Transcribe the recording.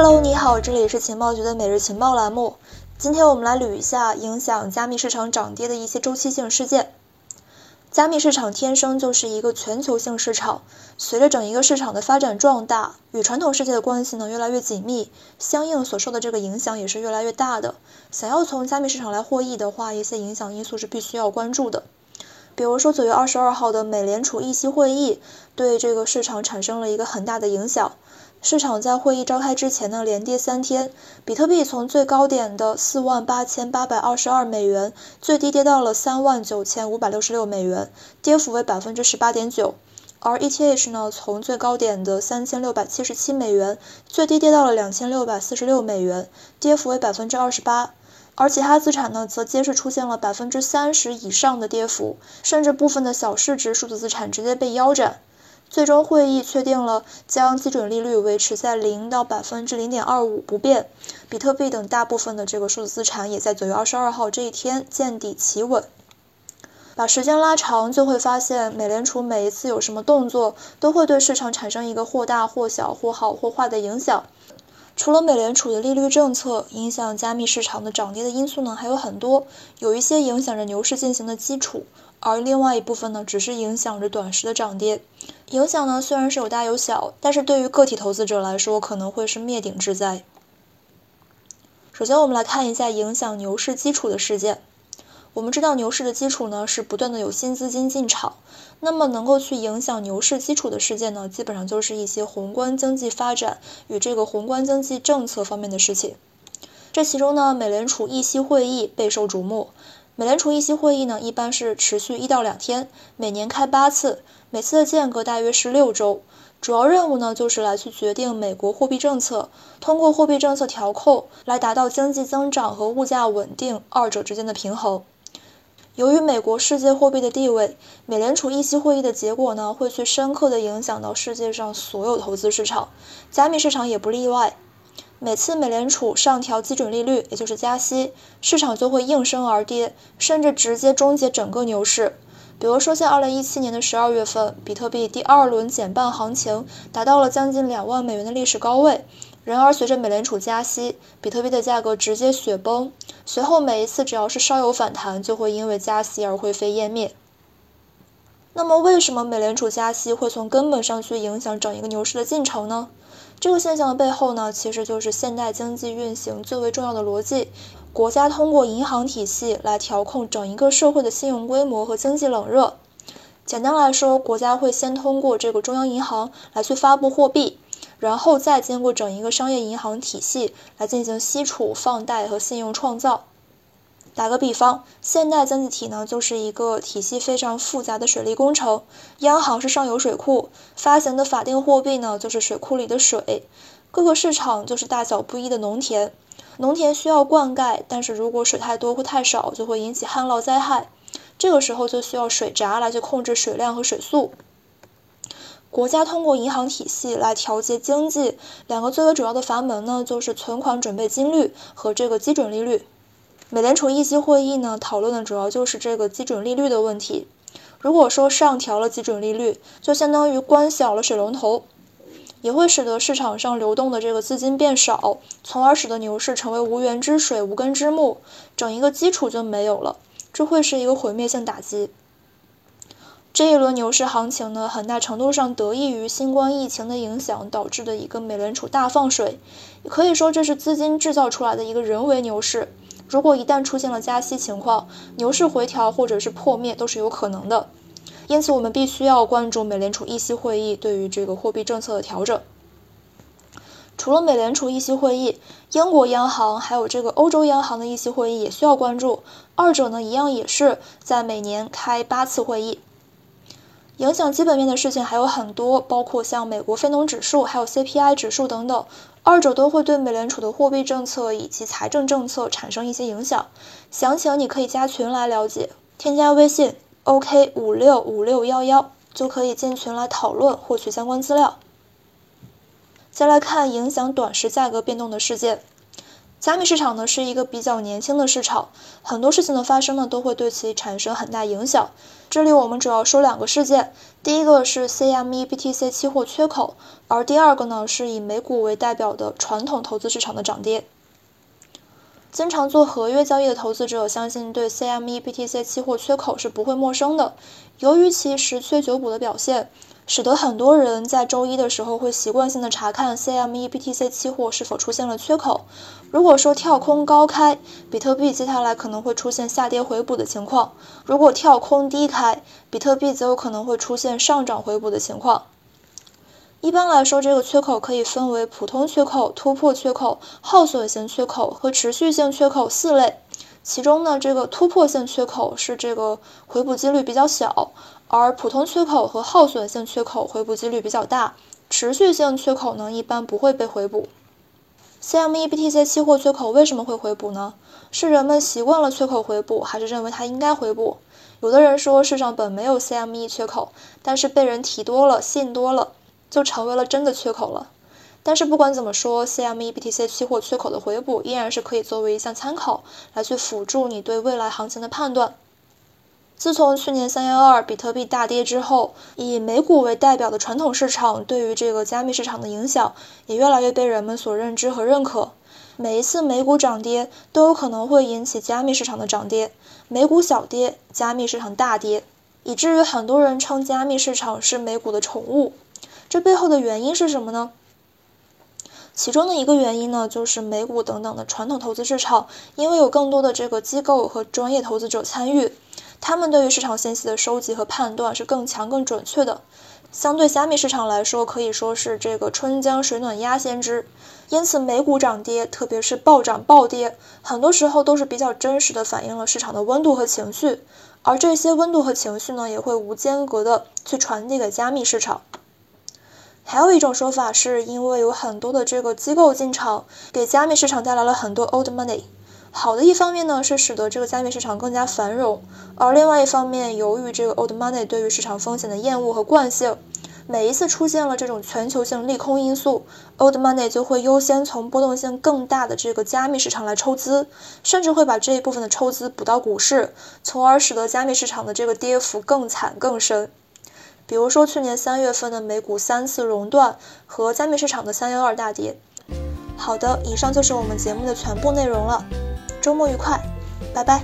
Hello，你好，这里是情报局的每日情报栏目。今天我们来捋一下影响加密市场涨跌的一些周期性事件。加密市场天生就是一个全球性市场，随着整一个市场的发展壮大，与传统世界的关系呢越来越紧密，相应所受的这个影响也是越来越大的。想要从加密市场来获益的话，一些影响因素是必须要关注的。比如说九月二十二号的美联储议息会议，对这个市场产生了一个很大的影响。市场在会议召开之前呢，连跌三天，比特币从最高点的四万八千八百二十二美元，最低跌到了三万九千五百六十六美元，跌幅为百分之十八点九。而 ETH 呢，从最高点的三千六百七十七美元，最低跌到了两千六百四十六美元，跌幅为百分之二十八。而其他资产呢，则皆是出现了百分之三十以上的跌幅，甚至部分的小市值数字资产直接被腰斩。最终会议确定了将基准利率维持在零到百分之零点二五不变，比特币等大部分的这个数字资产也在九月二十二号这一天见底企稳。把时间拉长，就会发现美联储每一次有什么动作，都会对市场产生一个或大或小、或好或坏的影响。除了美联储的利率政策影响加密市场的涨跌的因素呢，还有很多，有一些影响着牛市进行的基础，而另外一部分呢，只是影响着短时的涨跌。影响呢虽然是有大有小，但是对于个体投资者来说，可能会是灭顶之灾。首先，我们来看一下影响牛市基础的事件。我们知道牛市的基础呢是不断的有新资金进场，那么能够去影响牛市基础的事件呢，基本上就是一些宏观经济发展与这个宏观经济政策方面的事情。这其中呢，美联储议息会议备受瞩目。美联储议息会议呢，一般是持续一到两天，每年开八次，每次的间隔大约是六周。主要任务呢，就是来去决定美国货币政策，通过货币政策调控来达到经济增长和物价稳定二者之间的平衡。由于美国世界货币的地位，美联储议息会议的结果呢，会去深刻的影响到世界上所有投资市场，加密市场也不例外。每次美联储上调基准利率，也就是加息，市场就会应声而跌，甚至直接终结整个牛市。比如说，像二零一七年的十二月份，比特币第二轮减半行情达到了将近两万美元的历史高位。然而，随着美联储加息，比特币的价格直接雪崩。随后，每一次只要是稍有反弹，就会因为加息而灰飞烟灭。那么，为什么美联储加息会从根本上去影响整一个牛市的进程呢？这个现象的背后呢，其实就是现代经济运行最为重要的逻辑：国家通过银行体系来调控整一个社会的信用规模和经济冷热。简单来说，国家会先通过这个中央银行来去发布货币。然后再经过整一个商业银行体系来进行吸储、放贷和信用创造。打个比方，现代经济体呢就是一个体系非常复杂的水利工程。央行是上游水库，发行的法定货币呢就是水库里的水。各个市场就是大小不一的农田，农田需要灌溉，但是如果水太多或太少，就会引起旱涝灾害。这个时候就需要水闸来去控制水量和水速。国家通过银行体系来调节经济，两个最为主要的阀门呢，就是存款准备金率和这个基准利率。美联储议息会议呢，讨论的主要就是这个基准利率的问题。如果说上调了基准利率，就相当于关小了水龙头，也会使得市场上流动的这个资金变少，从而使得牛市成为无源之水、无根之木，整一个基础就没有了，这会是一个毁灭性打击。这一轮牛市行情呢，很大程度上得益于新冠疫情的影响导致的一个美联储大放水，可以说这是资金制造出来的一个人为牛市。如果一旦出现了加息情况，牛市回调或者是破灭都是有可能的。因此，我们必须要关注美联储议息会议对于这个货币政策的调整。除了美联储议息会议，英国央行还有这个欧洲央行的议息会议也需要关注。二者呢，一样也是在每年开八次会议。影响基本面的事情还有很多，包括像美国非农指数、还有 CPI 指数等等，二者都会对美联储的货币政策以及财政政策产生一些影响。详情你可以加群来了解，添加微信 OK 五六五六幺幺就可以进群来讨论，获取相关资料。再来看影响短时价格变动的事件，加密市场呢是一个比较年轻的市场，很多事情的发生呢都会对其产生很大影响。这里我们主要说两个事件，第一个是 CME BTC 期货缺口，而第二个呢是以美股为代表的传统投资市场的涨跌。经常做合约交易的投资者相信对 CME BTC 期货缺口是不会陌生的，由于其十缺九补的表现。使得很多人在周一的时候会习惯性的查看 CME BTC 期货是否出现了缺口。如果说跳空高开，比特币接下来可能会出现下跌回补的情况；如果跳空低开，比特币则有可能会出现上涨回补的情况。一般来说，这个缺口可以分为普通缺口、突破缺口、耗损型缺口和持续性缺口四类。其中呢，这个突破性缺口是这个回补几率比较小，而普通缺口和耗损性缺口回补几率比较大。持续性缺口呢，一般不会被回补。CME BTC 期货缺口为什么会回补呢？是人们习惯了缺口回补，还是认为它应该回补？有的人说，世上本没有 CME 缺口，但是被人提多了、信多了，就成为了真的缺口了。但是不管怎么说，CME BTC 期货缺口的回补依然是可以作为一项参考，来去辅助你对未来行情的判断。自从去年三幺二比特币大跌之后，以美股为代表的传统市场对于这个加密市场的影响也越来越被人们所认知和认可。每一次美股涨跌都有可能会引起加密市场的涨跌，美股小跌，加密市场大跌，以至于很多人称加密市场是美股的宠物。这背后的原因是什么呢？其中的一个原因呢，就是美股等等的传统投资市场，因为有更多的这个机构和专业投资者参与，他们对于市场信息的收集和判断是更强、更准确的。相对加密市场来说，可以说是这个春江水暖鸭先知。因此，美股涨跌，特别是暴涨暴跌，很多时候都是比较真实的反映了市场的温度和情绪，而这些温度和情绪呢，也会无间隔的去传递给加密市场。还有一种说法，是因为有很多的这个机构进场，给加密市场带来了很多 old money。好的一方面呢，是使得这个加密市场更加繁荣；而另外一方面，由于这个 old money 对于市场风险的厌恶和惯性，每一次出现了这种全球性利空因素，old money 就会优先从波动性更大的这个加密市场来抽资，甚至会把这一部分的抽资补到股市，从而使得加密市场的这个跌幅更惨更深。比如说去年三月份的美股三次熔断和加密市场的三幺二大跌。好的，以上就是我们节目的全部内容了，周末愉快，拜拜。